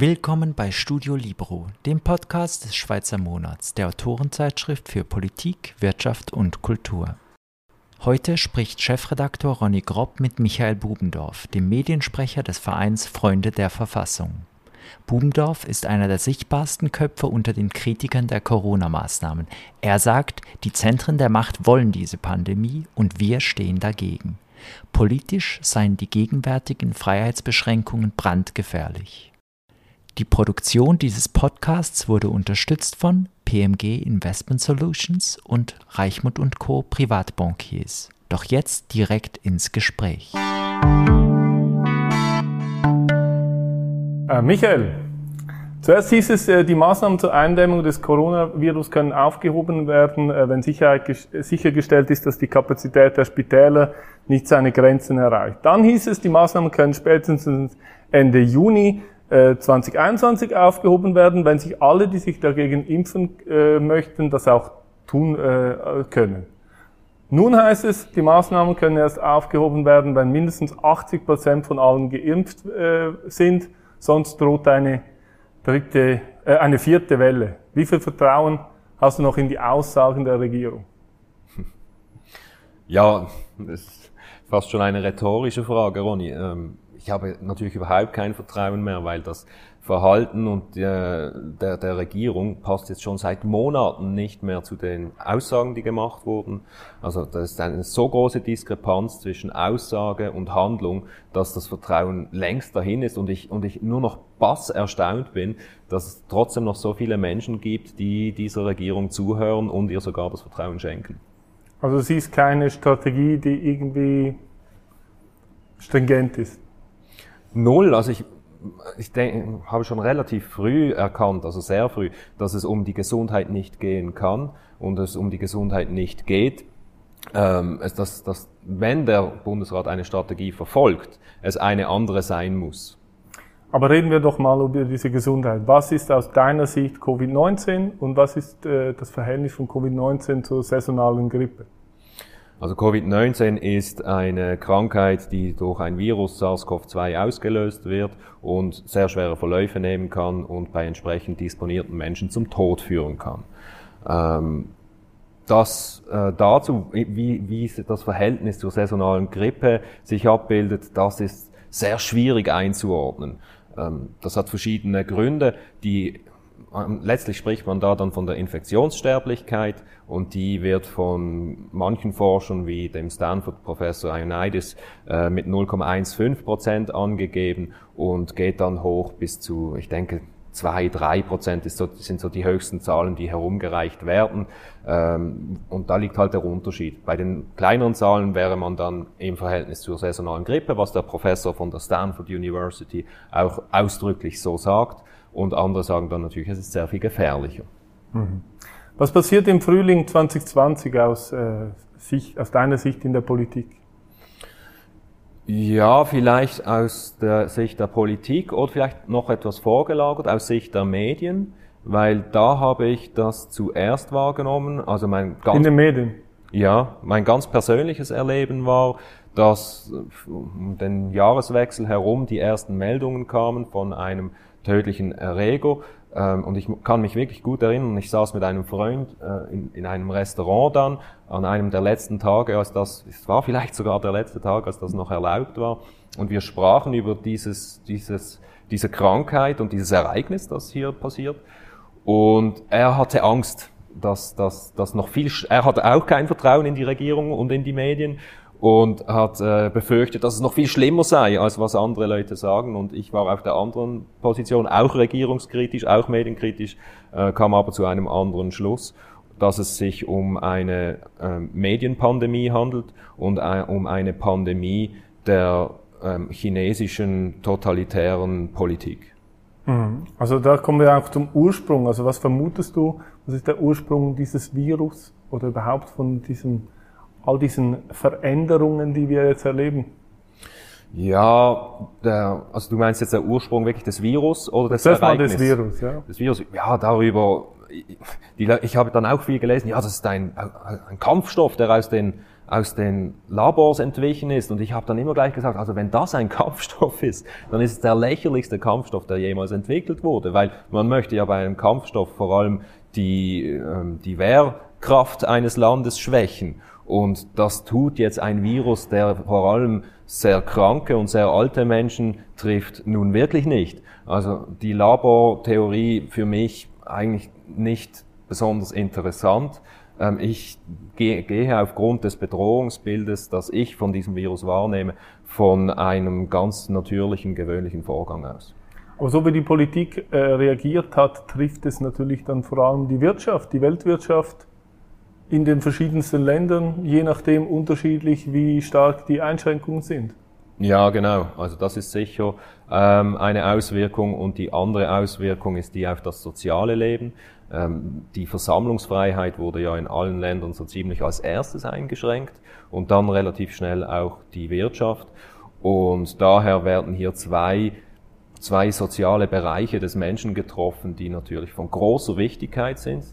Willkommen bei Studio Libro, dem Podcast des Schweizer Monats, der Autorenzeitschrift für Politik, Wirtschaft und Kultur. Heute spricht Chefredaktor Ronny Grob mit Michael Bubendorf, dem Mediensprecher des Vereins Freunde der Verfassung. Bubendorf ist einer der sichtbarsten Köpfe unter den Kritikern der Corona-Maßnahmen. Er sagt, die Zentren der Macht wollen diese Pandemie und wir stehen dagegen. Politisch seien die gegenwärtigen Freiheitsbeschränkungen brandgefährlich. Die Produktion dieses Podcasts wurde unterstützt von PMG Investment Solutions und Reichmut Co. Privatbankiers. Doch jetzt direkt ins Gespräch. Äh, Michael, zuerst hieß es, äh, die Maßnahmen zur Eindämmung des Coronavirus können aufgehoben werden, äh, wenn sichergestellt ist, dass die Kapazität der Spitäler nicht seine Grenzen erreicht. Dann hieß es, die Maßnahmen können spätestens Ende Juni 2021 äh, aufgehoben werden, wenn sich alle, die sich dagegen impfen möchten, das auch tun können. Nun heißt es, die Maßnahmen können erst aufgehoben werden, wenn mindestens 80 Prozent von allen geimpft sind, sonst droht eine dritte, äh, eine vierte Welle. Wie viel Vertrauen hast du noch in die Aussagen der Regierung? Ja, das ist fast schon eine rhetorische Frage, Ronny. Ähm ich habe natürlich überhaupt kein Vertrauen mehr, weil das Verhalten und der, der, der Regierung passt jetzt schon seit Monaten nicht mehr zu den Aussagen, die gemacht wurden. Also das ist eine so große Diskrepanz zwischen Aussage und Handlung, dass das Vertrauen längst dahin ist und ich, und ich nur noch bass erstaunt bin, dass es trotzdem noch so viele Menschen gibt, die dieser Regierung zuhören und ihr sogar das Vertrauen schenken. Also es ist keine Strategie, die irgendwie stringent ist. Null. Also ich, ich denke, habe schon relativ früh erkannt, also sehr früh, dass es um die Gesundheit nicht gehen kann und es um die Gesundheit nicht geht. Ähm, es, dass, dass, wenn der Bundesrat eine Strategie verfolgt, es eine andere sein muss. Aber reden wir doch mal über diese Gesundheit. Was ist aus deiner Sicht Covid-19 und was ist äh, das Verhältnis von Covid-19 zur saisonalen Grippe? Also Covid-19 ist eine Krankheit, die durch ein Virus SARS-CoV-2 ausgelöst wird und sehr schwere Verläufe nehmen kann und bei entsprechend disponierten Menschen zum Tod führen kann. Ähm, das äh, dazu, wie, wie das Verhältnis zur saisonalen Grippe sich abbildet, das ist sehr schwierig einzuordnen. Ähm, das hat verschiedene Gründe, die letztlich spricht man da dann von der Infektionssterblichkeit und die wird von manchen Forschern wie dem Stanford-Professor Ioannidis äh, mit 0,15 Prozent angegeben und geht dann hoch bis zu, ich denke, zwei, drei Prozent so, sind so die höchsten Zahlen, die herumgereicht werden. Ähm, und da liegt halt der Unterschied. Bei den kleineren Zahlen wäre man dann im Verhältnis zur saisonalen Grippe, was der Professor von der Stanford University auch ausdrücklich so sagt. Und andere sagen dann natürlich, es ist sehr viel gefährlicher. Mhm. Was passiert im Frühling 2020 aus, äh, Sicht, aus deiner Sicht in der Politik? Ja, vielleicht aus der Sicht der Politik oder vielleicht noch etwas vorgelagert aus Sicht der Medien, weil da habe ich das zuerst wahrgenommen. Also mein ganz, in den Medien? Ja, mein ganz persönliches Erleben war, dass um den Jahreswechsel herum die ersten Meldungen kamen von einem tödlichen Erreger. Ähm, und ich kann mich wirklich gut erinnern, ich saß mit einem Freund äh, in, in einem Restaurant dann, an einem der letzten Tage, als das, es war vielleicht sogar der letzte Tag, als das noch erlaubt war. Und wir sprachen über dieses, dieses, diese Krankheit und dieses Ereignis, das hier passiert. Und er hatte Angst, dass, dass, dass noch viel, er hatte auch kein Vertrauen in die Regierung und in die Medien und hat äh, befürchtet, dass es noch viel schlimmer sei, als was andere Leute sagen. Und ich war auf der anderen Position, auch regierungskritisch, auch medienkritisch, äh, kam aber zu einem anderen Schluss, dass es sich um eine äh, Medienpandemie handelt und äh, um eine Pandemie der äh, chinesischen totalitären Politik. Mhm. Also da kommen wir auch zum Ursprung. Also was vermutest du, was ist der Ursprung dieses Virus oder überhaupt von diesem all diesen Veränderungen, die wir jetzt erleben? Ja, der, also du meinst jetzt der Ursprung wirklich des Virus oder des das Ereignisses? Das Virus, ja. Das Virus, ja, darüber, die, ich habe dann auch viel gelesen, ja, das ist ein, ein Kampfstoff, der aus den, aus den Labors entwichen ist. Und ich habe dann immer gleich gesagt, also wenn das ein Kampfstoff ist, dann ist es der lächerlichste Kampfstoff, der jemals entwickelt wurde, weil man möchte ja bei einem Kampfstoff vor allem die, ähm, die Wehrkraft eines Landes schwächen. Und das tut jetzt ein Virus, der vor allem sehr kranke und sehr alte Menschen trifft, nun wirklich nicht. Also die Labortheorie für mich eigentlich nicht besonders interessant. Ähm, ich gehe aufgrund des Bedrohungsbildes, das ich von diesem Virus wahrnehme, von einem ganz natürlichen, gewöhnlichen Vorgang aus. Aber so wie die Politik äh, reagiert hat, trifft es natürlich dann vor allem die Wirtschaft, die Weltwirtschaft in den verschiedensten Ländern, je nachdem unterschiedlich, wie stark die Einschränkungen sind. Ja, genau. Also das ist sicher ähm, eine Auswirkung und die andere Auswirkung ist die auf das soziale Leben. Ähm, die Versammlungsfreiheit wurde ja in allen Ländern so ziemlich als erstes eingeschränkt und dann relativ schnell auch die Wirtschaft. Und daher werden hier zwei, zwei soziale Bereiche des Menschen getroffen, die natürlich von großer Wichtigkeit sind.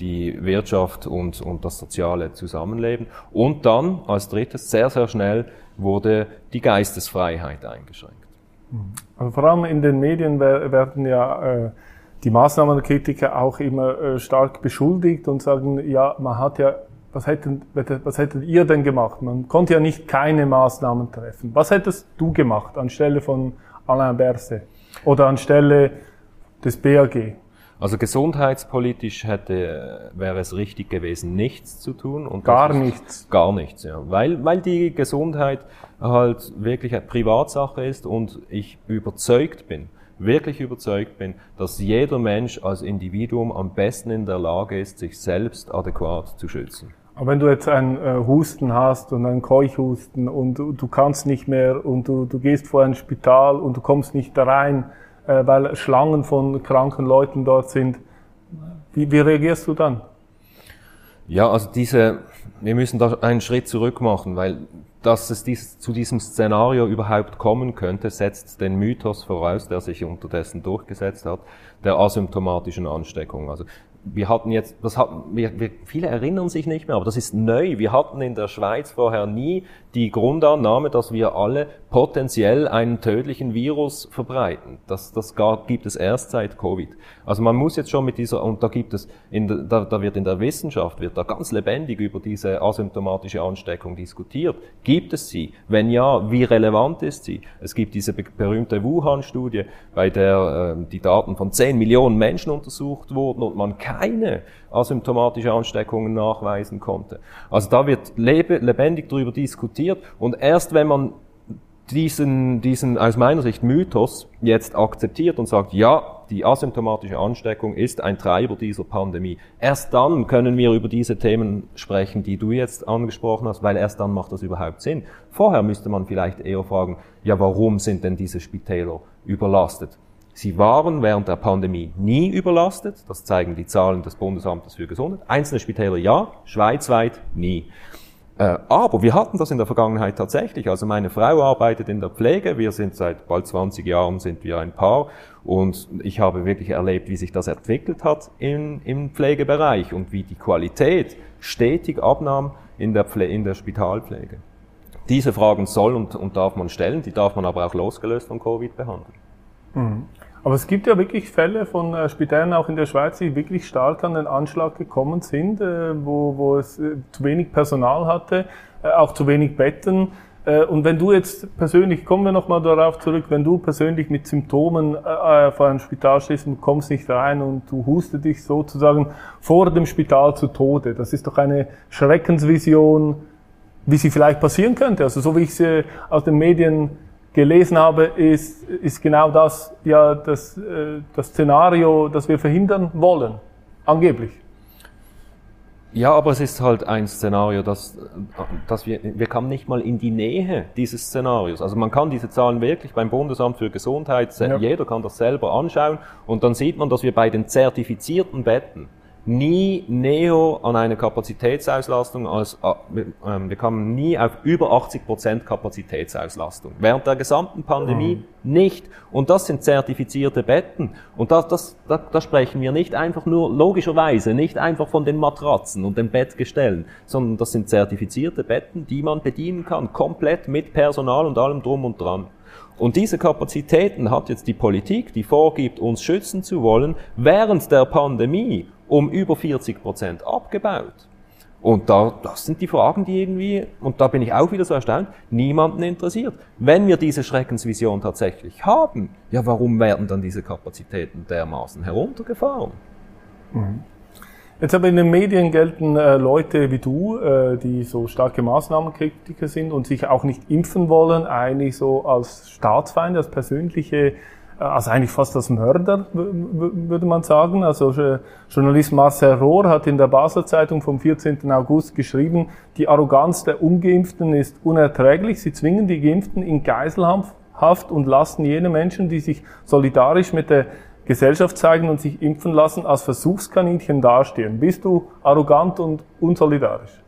Die Wirtschaft und, und das soziale Zusammenleben. Und dann als drittes sehr, sehr schnell wurde die Geistesfreiheit eingeschränkt. Also vor allem in den Medien werden ja äh, die Maßnahmenkritiker auch immer äh, stark beschuldigt und sagen, ja, man hat ja, was hättet, was hättet ihr denn gemacht? Man konnte ja nicht keine Maßnahmen treffen. Was hättest du gemacht anstelle von Alain Berset oder anstelle des BAG? Also gesundheitspolitisch hätte, wäre es richtig gewesen, nichts zu tun. Und gar nichts. Gar nichts, ja. Weil, weil die Gesundheit halt wirklich eine Privatsache ist und ich überzeugt bin, wirklich überzeugt bin, dass jeder Mensch als Individuum am besten in der Lage ist, sich selbst adäquat zu schützen. Aber wenn du jetzt einen äh, Husten hast und einen Keuchhusten und du, du kannst nicht mehr und du, du gehst vor ein Spital und du kommst nicht da rein, äh, weil Schlangen von kranken Leuten dort sind, wie, wie reagierst du dann? Ja, also diese, wir müssen da einen Schritt zurück machen, weil dass es dies, zu diesem Szenario überhaupt kommen könnte, setzt den Mythos voraus, der sich unterdessen durchgesetzt hat, der asymptomatischen Ansteckung. Also wir hatten jetzt, das hatten, wir, wir, viele erinnern sich nicht mehr, aber das ist neu. Wir hatten in der Schweiz vorher nie die Grundannahme, dass wir alle potenziell einen tödlichen Virus verbreiten. Das, das gibt es erst seit Covid. Also man muss jetzt schon mit dieser, und da gibt es, in, da, da wird in der Wissenschaft, wird da ganz lebendig über diese asymptomatische Ansteckung diskutiert. Gibt es sie? Wenn ja, wie relevant ist sie? Es gibt diese berühmte Wuhan-Studie, bei der äh, die Daten von 10 Millionen Menschen untersucht wurden und man keine asymptomatische Ansteckungen nachweisen konnte. Also da wird lebendig darüber diskutiert und erst wenn man diesen, diesen aus meiner Sicht Mythos jetzt akzeptiert und sagt, ja, die asymptomatische Ansteckung ist ein Treiber dieser Pandemie. Erst dann können wir über diese Themen sprechen, die du jetzt angesprochen hast, weil erst dann macht das überhaupt Sinn. Vorher müsste man vielleicht eher fragen, ja, warum sind denn diese Spitäler überlastet? Sie waren während der Pandemie nie überlastet. Das zeigen die Zahlen des Bundesamtes für Gesundheit. Einzelne Spitäler ja, schweizweit nie. Äh, aber wir hatten das in der Vergangenheit tatsächlich. Also meine Frau arbeitet in der Pflege. Wir sind seit bald 20 Jahren sind wir ein Paar. Und ich habe wirklich erlebt, wie sich das entwickelt hat im, im Pflegebereich und wie die Qualität stetig abnahm in der, Pfle in der Spitalpflege. Diese Fragen soll und, und darf man stellen, die darf man aber auch losgelöst von Covid behandeln. Mhm. Aber es gibt ja wirklich Fälle von äh, Spitälern auch in der Schweiz, die wirklich stark an den Anschlag gekommen sind, äh, wo, wo es äh, zu wenig Personal hatte, auch zu wenig Betten. Und wenn du jetzt persönlich, kommen wir nochmal darauf zurück, wenn du persönlich mit Symptomen äh, vor einem Spital stehst und kommst nicht rein und du hustest dich sozusagen vor dem Spital zu Tode, das ist doch eine Schreckensvision, wie sie vielleicht passieren könnte. Also so wie ich sie aus den Medien gelesen habe, ist, ist genau das ja das, äh, das Szenario, das wir verhindern wollen, angeblich. Ja, aber es ist halt ein Szenario, das, das wir, wir kommen nicht mal in die Nähe dieses Szenarios. Also man kann diese Zahlen wirklich beim Bundesamt für Gesundheit, ja. jeder kann das selber anschauen und dann sieht man, dass wir bei den zertifizierten Betten nie näher an eine Kapazitätsauslastung als, äh, wir kamen nie auf über 80 Prozent Kapazitätsauslastung. Während der gesamten Pandemie mhm. nicht. Und das sind zertifizierte Betten. Und das, das, da, da sprechen wir nicht einfach nur, logischerweise, nicht einfach von den Matratzen und den Bettgestellen, sondern das sind zertifizierte Betten, die man bedienen kann, komplett mit Personal und allem drum und dran. Und diese Kapazitäten hat jetzt die Politik, die vorgibt, uns schützen zu wollen, während der Pandemie um über 40 Prozent abgebaut. Und da, das sind die Fragen, die irgendwie, und da bin ich auch wieder so erstaunt, niemanden interessiert. Wenn wir diese Schreckensvision tatsächlich haben, ja, warum werden dann diese Kapazitäten dermaßen heruntergefahren? Mhm. Jetzt aber in den Medien gelten äh, Leute wie du, äh, die so starke Maßnahmenkritiker sind und sich auch nicht impfen wollen, eigentlich so als Staatsfeind, als persönliche, also eigentlich fast als Mörder, würde man sagen. Also äh, Journalist Marcel Rohr hat in der Basel Zeitung vom 14. August geschrieben, die Arroganz der Ungeimpften ist unerträglich. Sie zwingen die Geimpften in Geiselhaft und lassen jene Menschen, die sich solidarisch mit der Gesellschaft zeigen und sich impfen lassen, als Versuchskaninchen dastehen. Bist du arrogant und unsolidarisch?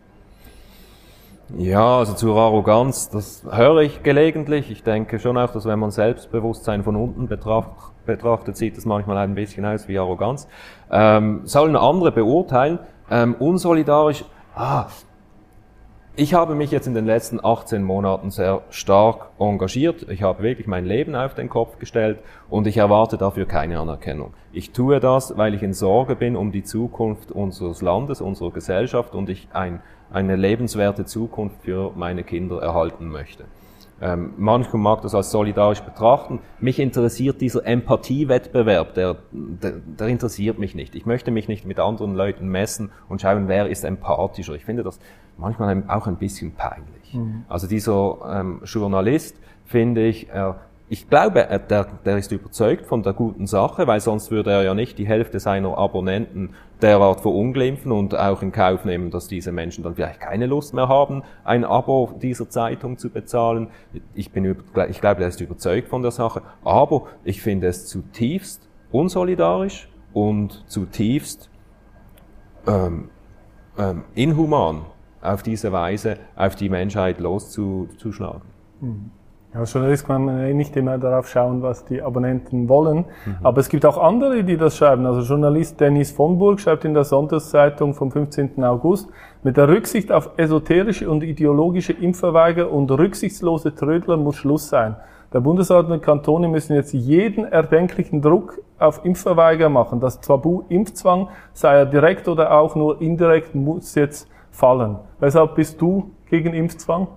Ja, also zur Arroganz, das höre ich gelegentlich. Ich denke schon auch, dass wenn man Selbstbewusstsein von unten betracht, betrachtet, sieht das manchmal ein bisschen aus wie Arroganz. Ähm, sollen andere beurteilen. Ähm, unsolidarisch, ah, ich habe mich jetzt in den letzten 18 Monaten sehr stark engagiert. Ich habe wirklich mein Leben auf den Kopf gestellt und ich erwarte dafür keine Anerkennung. Ich tue das, weil ich in Sorge bin um die Zukunft unseres Landes, unserer Gesellschaft und ich ein, eine lebenswerte Zukunft für meine Kinder erhalten möchte. Ähm, manchmal mag das als solidarisch betrachten. Mich interessiert dieser Empathiewettbewerb, der, der, der interessiert mich nicht. Ich möchte mich nicht mit anderen Leuten messen und schauen, wer ist empathischer. Ich finde das manchmal auch ein bisschen peinlich. Mhm. Also dieser ähm, Journalist, finde ich, er ich glaube, der, der ist überzeugt von der guten Sache, weil sonst würde er ja nicht die Hälfte seiner Abonnenten derart verunglimpfen und auch in Kauf nehmen, dass diese Menschen dann vielleicht keine Lust mehr haben, ein Abo dieser Zeitung zu bezahlen. Ich, bin, ich glaube, er ist überzeugt von der Sache, aber ich finde es zutiefst unsolidarisch und zutiefst ähm, ähm, inhuman, auf diese Weise auf die Menschheit loszuschlagen. Mhm. Ja, als Journalist kann man eh nicht immer darauf schauen, was die Abonnenten wollen. Mhm. Aber es gibt auch andere, die das schreiben. Also Journalist Dennis von Burg schreibt in der Sonntagszeitung vom 15. August, mit der Rücksicht auf esoterische und ideologische Impfverweiger und rücksichtslose Trödler muss Schluss sein. Der Bundesrat und die Kantone müssen jetzt jeden erdenklichen Druck auf Impfverweiger machen. Das Tabu Impfzwang, sei er direkt oder auch nur indirekt, muss jetzt fallen. Weshalb bist du gegen Impfzwang?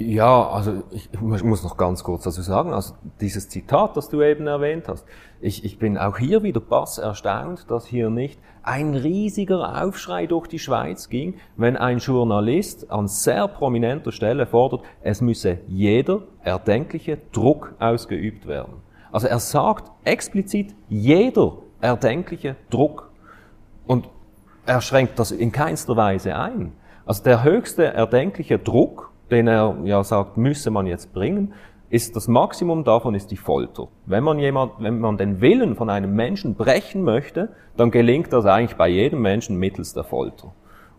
Ja, also ich, muss noch ganz kurz dazu sagen, also dieses Zitat, das du eben erwähnt hast, ich, ich bin auch hier wieder bass erstaunt, dass hier nicht ein riesiger Aufschrei durch die Schweiz ging, wenn ein Journalist an sehr prominenter Stelle fordert, es müsse jeder erdenkliche Druck ausgeübt werden. Also er sagt explizit jeder erdenkliche Druck und er schränkt das in keinster Weise ein. Also der höchste erdenkliche Druck den er ja sagt, müsse man jetzt bringen, ist das Maximum davon ist die Folter. Wenn man jemand, wenn man den Willen von einem Menschen brechen möchte, dann gelingt das eigentlich bei jedem Menschen mittels der Folter.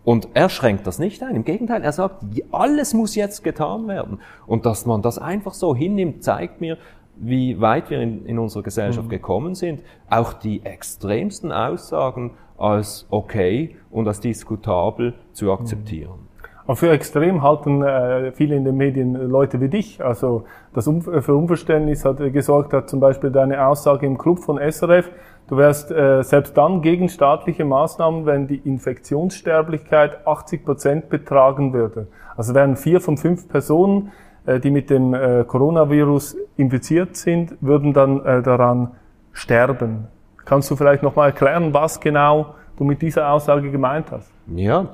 Und er schränkt das nicht ein. Im Gegenteil, er sagt, alles muss jetzt getan werden. Und dass man das einfach so hinnimmt, zeigt mir, wie weit wir in, in unserer Gesellschaft mhm. gekommen sind. Auch die extremsten Aussagen als okay und als diskutabel zu akzeptieren. Und für extrem halten äh, viele in den Medien Leute wie dich. Also das um, für Unverständnis hat gesorgt hat zum Beispiel deine Aussage im Club von SRF. Du wärst äh, selbst dann gegen staatliche Maßnahmen, wenn die Infektionssterblichkeit 80 Prozent betragen würde. Also wären vier von fünf Personen, äh, die mit dem äh, Coronavirus infiziert sind, würden dann äh, daran sterben. Kannst du vielleicht nochmal erklären, was genau du mit dieser Aussage gemeint hast? Ja,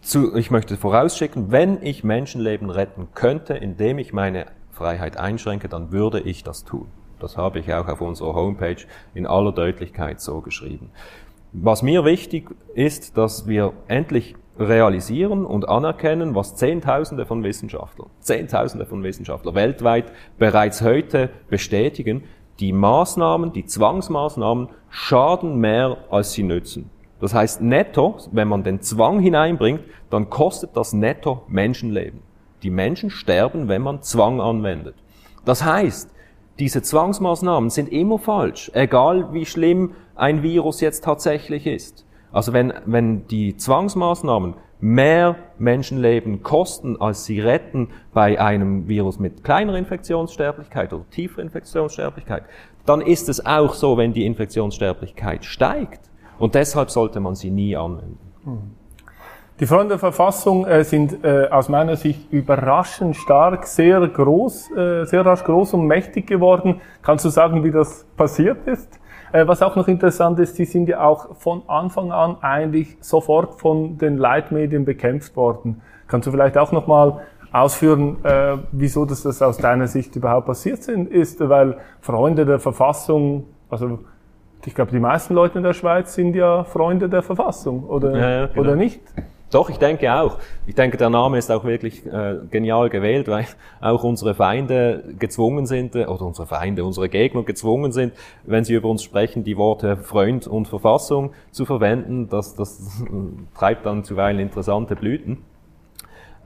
zu, ich möchte vorausschicken, wenn ich Menschenleben retten könnte, indem ich meine Freiheit einschränke, dann würde ich das tun. Das habe ich auch auf unserer Homepage in aller Deutlichkeit so geschrieben. Was mir wichtig ist, dass wir endlich realisieren und anerkennen, was Zehntausende von Wissenschaftlern, Zehntausende von Wissenschaftlern weltweit bereits heute bestätigen, die Maßnahmen, die Zwangsmaßnahmen schaden mehr, als sie nützen. Das heißt, netto, wenn man den Zwang hineinbringt, dann kostet das netto Menschenleben. Die Menschen sterben, wenn man Zwang anwendet. Das heißt, diese Zwangsmaßnahmen sind immer falsch, egal wie schlimm ein Virus jetzt tatsächlich ist. Also wenn, wenn die Zwangsmaßnahmen mehr Menschenleben kosten, als sie retten bei einem Virus mit kleiner Infektionssterblichkeit oder tiefer Infektionssterblichkeit, dann ist es auch so, wenn die Infektionssterblichkeit steigt. Und deshalb sollte man sie nie anwenden. Die Freunde der Verfassung äh, sind äh, aus meiner Sicht überraschend stark, sehr groß, äh, sehr rasch groß und mächtig geworden. Kannst du sagen, wie das passiert ist? Äh, was auch noch interessant ist, sie sind ja auch von Anfang an eigentlich sofort von den Leitmedien bekämpft worden. Kannst du vielleicht auch nochmal ausführen, äh, wieso das, das aus deiner Sicht überhaupt passiert sind, ist, weil Freunde der Verfassung, also ich glaube, die meisten Leute in der Schweiz sind ja Freunde der Verfassung, oder, ja, ja, genau. oder nicht? Doch, ich denke auch. Ich denke, der Name ist auch wirklich äh, genial gewählt, weil auch unsere Feinde gezwungen sind, äh, oder unsere Feinde, unsere Gegner gezwungen sind, wenn sie über uns sprechen, die Worte Freund und Verfassung zu verwenden. Das, das treibt dann zuweilen interessante Blüten.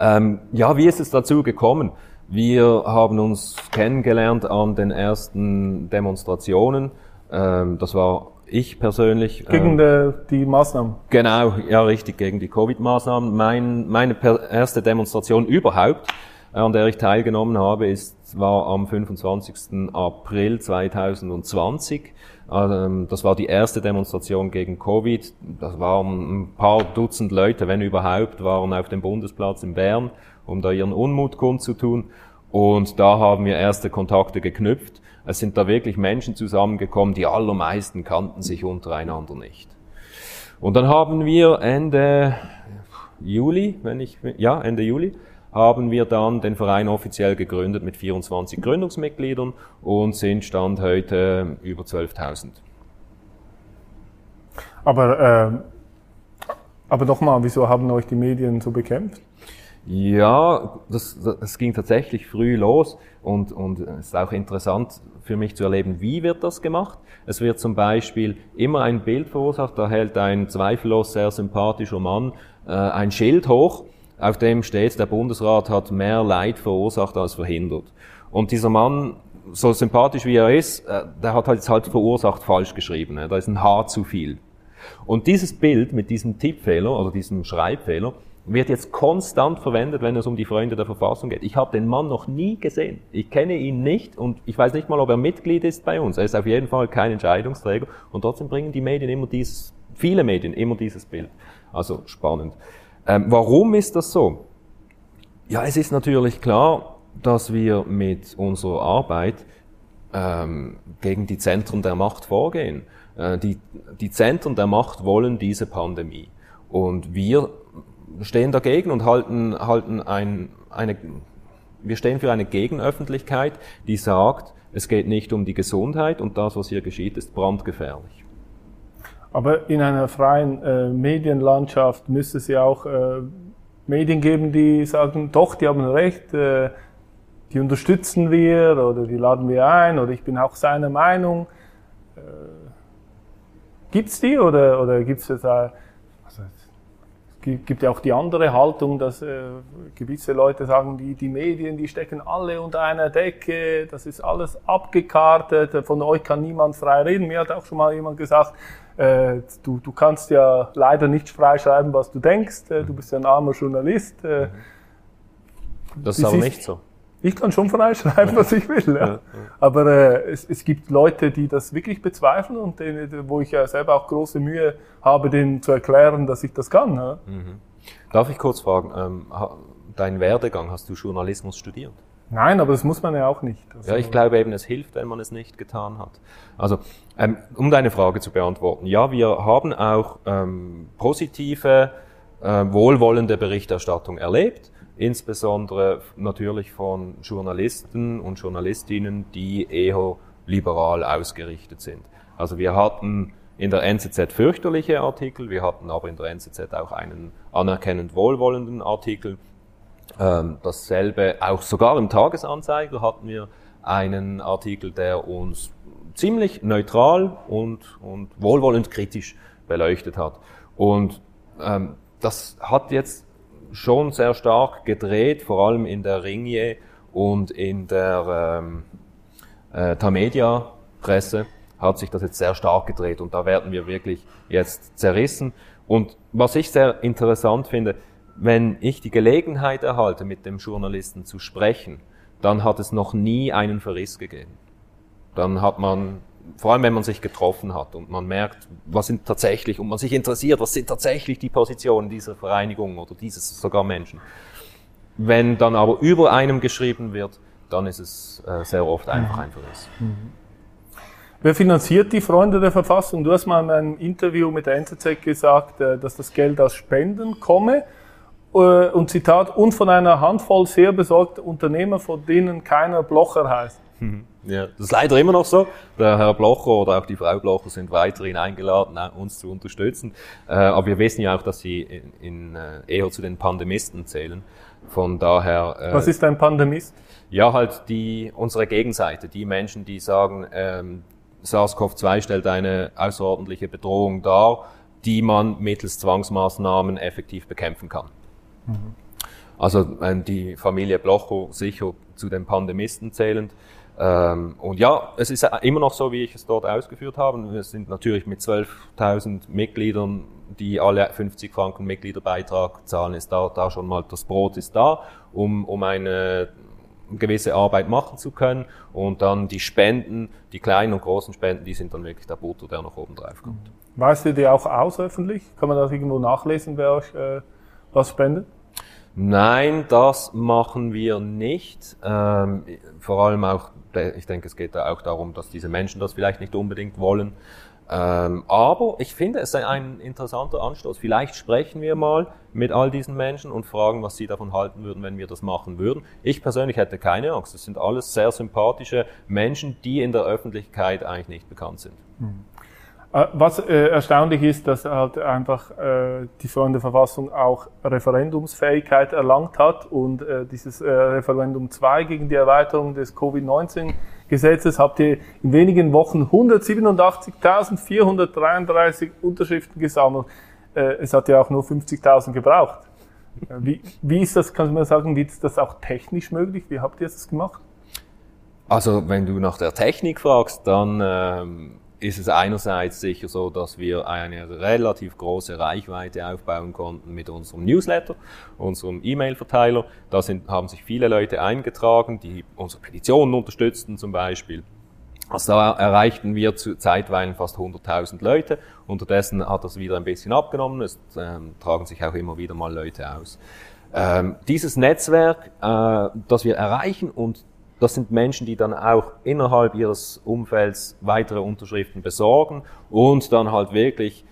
Ähm, ja, wie ist es dazu gekommen? Wir haben uns kennengelernt an den ersten Demonstrationen. Ähm, das war ich persönlich. Gegen äh, die Maßnahmen? Genau, ja richtig, gegen die Covid-Maßnahmen. Mein, meine erste Demonstration überhaupt, äh, an der ich teilgenommen habe, ist, war am 25. April 2020. Ähm, das war die erste Demonstration gegen Covid. Das waren ein paar Dutzend Leute, wenn überhaupt, waren auf dem Bundesplatz in Bern, um da ihren Unmut kundzutun. Und da haben wir erste Kontakte geknüpft. Es sind da wirklich Menschen zusammengekommen, die allermeisten kannten sich untereinander nicht. Und dann haben wir Ende Juli, wenn ich, ja, Ende Juli, haben wir dann den Verein offiziell gegründet mit 24 Gründungsmitgliedern und sind Stand heute über 12.000. Aber, äh, aber nochmal, wieso haben euch die Medien so bekämpft? Ja, das, das ging tatsächlich früh los und, und ist auch interessant für mich zu erleben, wie wird das gemacht. Es wird zum Beispiel immer ein Bild verursacht, da hält ein zweifellos sehr sympathischer Mann äh, ein Schild hoch, auf dem steht, der Bundesrat hat mehr Leid verursacht als verhindert. Und dieser Mann, so sympathisch wie er ist, äh, der hat halt jetzt halt verursacht falsch geschrieben, ne? da ist ein Haar zu viel. Und dieses Bild mit diesem Tippfehler oder diesem Schreibfehler, wird jetzt konstant verwendet, wenn es um die Freunde der Verfassung geht. Ich habe den Mann noch nie gesehen. Ich kenne ihn nicht und ich weiß nicht mal, ob er Mitglied ist bei uns. Er ist auf jeden Fall kein Entscheidungsträger und trotzdem bringen die Medien immer dieses, viele Medien immer dieses Bild. Also spannend. Ähm, warum ist das so? Ja, es ist natürlich klar, dass wir mit unserer Arbeit ähm, gegen die Zentren der Macht vorgehen. Äh, die, die Zentren der Macht wollen diese Pandemie. Und wir stehen dagegen und halten, halten ein, eine, wir stehen für eine Gegenöffentlichkeit, die sagt, es geht nicht um die Gesundheit und das, was hier geschieht, ist brandgefährlich. Aber in einer freien äh, Medienlandschaft müsste es ja auch äh, Medien geben, die sagen, doch, die haben recht, äh, die unterstützen wir oder die laden wir ein oder ich bin auch seiner Meinung. Äh, gibt's die oder, oder gibt's da gibt ja auch die andere Haltung, dass äh, gewisse Leute sagen, die, die Medien, die stecken alle unter einer Decke, das ist alles abgekartet, von euch kann niemand frei reden. Mir hat auch schon mal jemand gesagt, äh, du, du kannst ja leider nicht frei schreiben, was du denkst, äh, du bist ja ein armer Journalist. Äh, das ist aber nicht so. Ich kann schon frei schreiben, was ich will. Ja. Aber äh, es, es gibt Leute, die das wirklich bezweifeln und denen, wo ich ja selber auch große Mühe habe, denen zu erklären, dass ich das kann. Ja. Mhm. Darf ich kurz fragen, ähm, dein Werdegang, hast du Journalismus studiert? Nein, aber das muss man ja auch nicht. Also ja, ich glaube eben, es hilft, wenn man es nicht getan hat. Also, ähm, um deine Frage zu beantworten, ja, wir haben auch ähm, positive, äh, wohlwollende Berichterstattung erlebt insbesondere natürlich von Journalisten und Journalistinnen, die eher liberal ausgerichtet sind. Also wir hatten in der NZZ fürchterliche Artikel, wir hatten aber in der NZZ auch einen anerkennend wohlwollenden Artikel. Ähm, dasselbe, auch sogar im Tagesanzeiger hatten wir einen Artikel, der uns ziemlich neutral und, und wohlwollend kritisch beleuchtet hat. Und ähm, das hat jetzt schon sehr stark gedreht, vor allem in der Ringier und in der ähm, äh, Tamedia-Presse hat sich das jetzt sehr stark gedreht und da werden wir wirklich jetzt zerrissen. Und was ich sehr interessant finde, wenn ich die Gelegenheit erhalte, mit dem Journalisten zu sprechen, dann hat es noch nie einen Verriss gegeben. Dann hat man, vor allem wenn man sich getroffen hat und man merkt, was sind tatsächlich, und man sich interessiert, was sind tatsächlich die Positionen dieser Vereinigung oder dieses sogar Menschen. Wenn dann aber über einem geschrieben wird, dann ist es äh, sehr oft einfach ein Verriss. Mhm. Wer finanziert die Freunde der Verfassung? Du hast mal in einem Interview mit der NZZ gesagt, äh, dass das Geld aus Spenden komme. Äh, und Zitat, und von einer Handvoll sehr besorgter Unternehmer, von denen keiner Blocher heißt. Mhm. Ja, das ist leider immer noch so. Der Herr Blocher oder auch die Frau Blocher sind weiterhin eingeladen, uns zu unterstützen. Äh, aber wir wissen ja auch, dass sie in, in, eher zu den Pandemisten zählen. Von daher. Was ist ein Pandemist? Ja, halt die unsere Gegenseite, die Menschen, die sagen, ähm, SARS-CoV-2 stellt eine außerordentliche Bedrohung dar, die man mittels Zwangsmaßnahmen effektiv bekämpfen kann. Mhm. Also die Familie Blocho sicher zu den Pandemisten zählend. Ähm, und ja, es ist immer noch so, wie ich es dort ausgeführt habe. Wir sind natürlich mit 12.000 Mitgliedern, die alle 50 Franken Mitgliederbeitrag zahlen, ist da, da schon mal das Brot ist da, um, um eine gewisse Arbeit machen zu können. Und dann die Spenden, die kleinen und großen Spenden, die sind dann wirklich der Butter, der noch oben drauf kommt. Weißt du die auch aus öffentlich? Kann man das irgendwo nachlesen, wer euch äh, was spendet? Nein, das machen wir nicht. Ähm, vor allem auch, ich denke, es geht da auch darum, dass diese Menschen das vielleicht nicht unbedingt wollen. Ähm, aber ich finde es ein interessanter Anstoß. Vielleicht sprechen wir mal mit all diesen Menschen und fragen, was sie davon halten würden, wenn wir das machen würden. Ich persönlich hätte keine Angst. Das sind alles sehr sympathische Menschen, die in der Öffentlichkeit eigentlich nicht bekannt sind. Mhm. Äh, was äh, erstaunlich ist, dass halt einfach äh, die Freunde-Verfassung auch Referendumsfähigkeit erlangt hat und äh, dieses äh, Referendum 2 gegen die Erweiterung des Covid-19-Gesetzes habt ihr in wenigen Wochen 187.433 Unterschriften gesammelt. Äh, es hat ja auch nur 50.000 gebraucht. Äh, wie, wie ist das, kannst du mir sagen, wie ist das auch technisch möglich? Wie habt ihr das gemacht? Also wenn du nach der Technik fragst, dann ähm ist es einerseits sicher so, dass wir eine relativ große Reichweite aufbauen konnten mit unserem Newsletter, unserem E-Mail-Verteiler. Da sind, haben sich viele Leute eingetragen, die unsere Petitionen unterstützten zum Beispiel. Also da erreichten wir zu zeitweilen fast 100.000 Leute. Unterdessen hat das wieder ein bisschen abgenommen. Es ähm, tragen sich auch immer wieder mal Leute aus. Ähm, dieses Netzwerk, äh, das wir erreichen und das sind Menschen, die dann auch innerhalb ihres Umfelds weitere Unterschriften besorgen und dann halt wirklich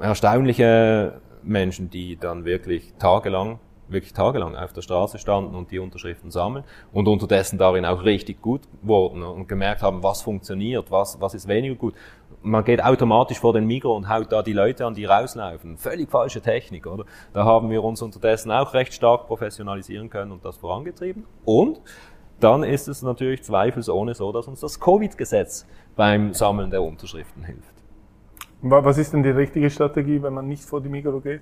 erstaunliche Menschen, die dann wirklich tagelang, wirklich tagelang auf der Straße standen und die Unterschriften sammeln und unterdessen darin auch richtig gut wurden und gemerkt haben, was funktioniert, was, was ist weniger gut. Man geht automatisch vor den Mikro und haut da die Leute an, die rauslaufen. Völlig falsche Technik, oder? Da haben wir uns unterdessen auch recht stark professionalisieren können und das vorangetrieben. Und dann ist es natürlich zweifelsohne so, dass uns das Covid-Gesetz beim Sammeln der Unterschriften hilft. Was ist denn die richtige Strategie, wenn man nicht vor die Mikro geht?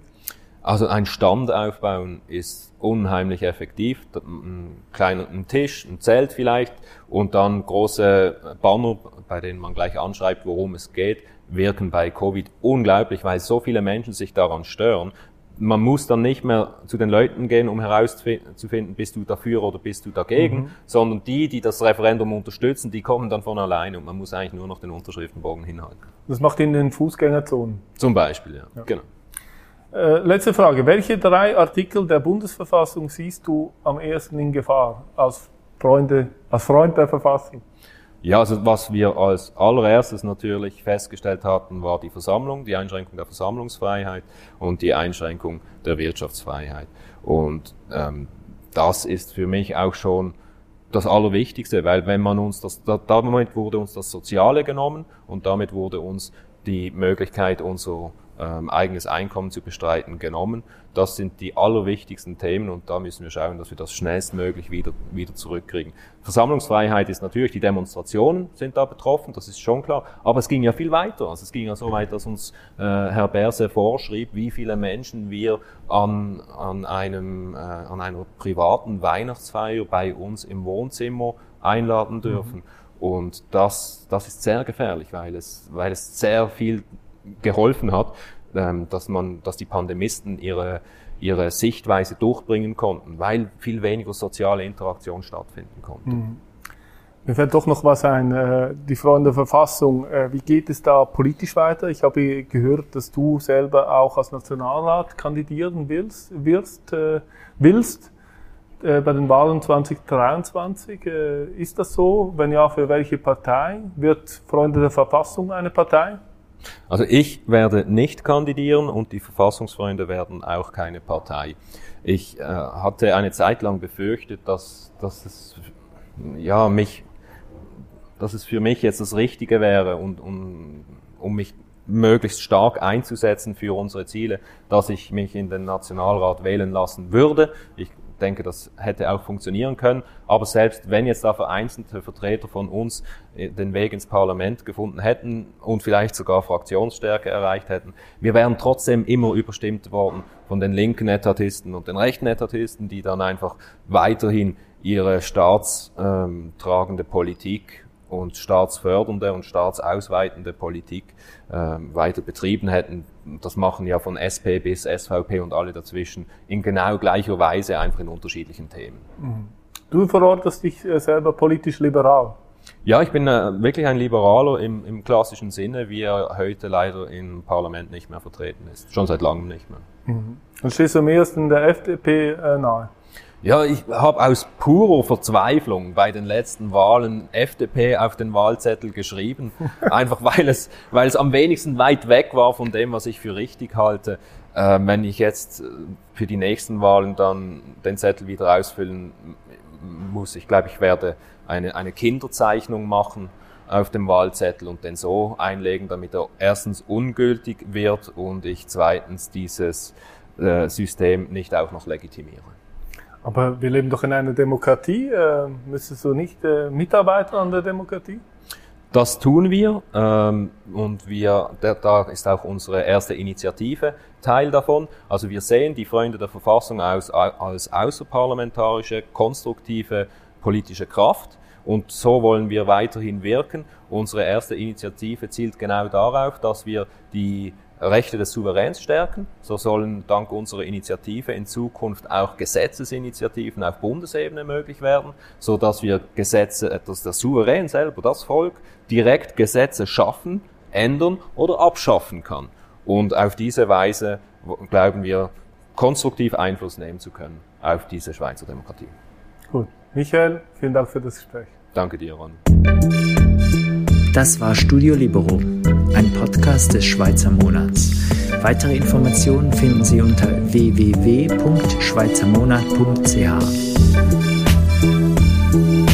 Also ein Stand aufbauen ist unheimlich effektiv. Ein kleiner ein Tisch, ein Zelt vielleicht und dann große Banner, bei denen man gleich anschreibt, worum es geht, wirken bei Covid unglaublich, weil so viele Menschen sich daran stören man muss dann nicht mehr zu den Leuten gehen, um herauszufinden, bist du dafür oder bist du dagegen, mhm. sondern die, die das Referendum unterstützen, die kommen dann von alleine und man muss eigentlich nur noch den Unterschriftenbogen hinhalten. Das macht in den Fußgängerzonen? Zum Beispiel, ja. ja. Genau. Äh, letzte Frage. Welche drei Artikel der Bundesverfassung siehst du am ersten in Gefahr als Freunde, als Freund der Verfassung? Ja, also was wir als allererstes natürlich festgestellt hatten, war die Versammlung, die Einschränkung der Versammlungsfreiheit und die Einschränkung der Wirtschaftsfreiheit. Und ähm, das ist für mich auch schon das Allerwichtigste, weil wenn man uns das, da, damit wurde uns das Soziale genommen und damit wurde uns die Möglichkeit, unser ähm, eigenes Einkommen zu bestreiten, genommen. Das sind die allerwichtigsten Themen und da müssen wir schauen, dass wir das schnellstmöglich wieder, wieder zurückkriegen. Versammlungsfreiheit ist natürlich, die Demonstrationen sind da betroffen, das ist schon klar, aber es ging ja viel weiter. Also es ging ja so weit, dass uns äh, Herr Berse vorschrieb, wie viele Menschen wir an, an, einem, äh, an einer privaten Weihnachtsfeier bei uns im Wohnzimmer einladen dürfen. Mhm. Und das, das ist sehr gefährlich, weil es, weil es sehr viel geholfen hat, dass man, dass die Pandemisten ihre, ihre Sichtweise durchbringen konnten, weil viel weniger soziale Interaktion stattfinden konnte. Mhm. Mir fällt doch noch was ein, äh, die Freunde der Verfassung. Äh, wie geht es da politisch weiter? Ich habe gehört, dass du selber auch als Nationalrat kandidieren willst. Wirst, äh, willst bei den Wahlen 2023. Ist das so? Wenn ja, für welche Partei? Wird Freunde der Verfassung eine Partei? Also ich werde nicht kandidieren und die Verfassungsfreunde werden auch keine Partei. Ich äh, hatte eine Zeit lang befürchtet, dass, dass es ja mich, dass es für mich jetzt das Richtige wäre und, und um mich möglichst stark einzusetzen für unsere Ziele, dass ich mich in den Nationalrat wählen lassen würde. Ich denke, das hätte auch funktionieren können. Aber selbst wenn jetzt da vereinzelte Vertreter von uns äh, den Weg ins Parlament gefunden hätten und vielleicht sogar Fraktionsstärke erreicht hätten, wir wären trotzdem immer überstimmt worden von den linken Etatisten und den rechten Etatisten, die dann einfach weiterhin ihre staatstragende Politik und staatsfördernde und staatsausweitende Politik äh, weiter betrieben hätten. Das machen ja von SP bis SVP und alle dazwischen in genau gleicher Weise, einfach in unterschiedlichen Themen. Mhm. Du verortest dich äh, selber politisch liberal. Ja, ich bin äh, wirklich ein Liberaler im, im, klassischen Sinne, wie er heute leider im Parlament nicht mehr vertreten ist. Schon seit langem nicht mehr. Mhm. Und stehst du am ehesten der FDP äh, nahe? Ja, ich habe aus purer Verzweiflung bei den letzten Wahlen FDP auf den Wahlzettel geschrieben, einfach weil es, weil es am wenigsten weit weg war von dem, was ich für richtig halte. Äh, wenn ich jetzt äh, für die nächsten Wahlen dann den Zettel wieder ausfüllen muss, ich glaube, ich werde eine, eine Kinderzeichnung machen auf dem Wahlzettel und den so einlegen, damit er erstens ungültig wird und ich zweitens dieses äh, System nicht auch noch legitimiere. Aber wir leben doch in einer Demokratie. Äh, müsstest du nicht äh, Mitarbeiter an der Demokratie? Das tun wir ähm, und wir, da, da ist auch unsere erste Initiative Teil davon. Also wir sehen die Freunde der Verfassung als, als außerparlamentarische, konstruktive politische Kraft und so wollen wir weiterhin wirken. Unsere erste Initiative zielt genau darauf, dass wir die Rechte des Souveräns stärken. So sollen dank unserer Initiative in Zukunft auch Gesetzesinitiativen auf Bundesebene möglich werden, so dass wir Gesetze, dass der Souverän selber, das Volk, direkt Gesetze schaffen, ändern oder abschaffen kann. Und auf diese Weise glauben wir, konstruktiv Einfluss nehmen zu können auf diese Schweizer Demokratie. Gut. Michael, vielen Dank für das Gespräch. Danke dir, Ron. Das war Studio Libero, ein Podcast des Schweizer Monats. Weitere Informationen finden Sie unter www.schweizermonat.ch.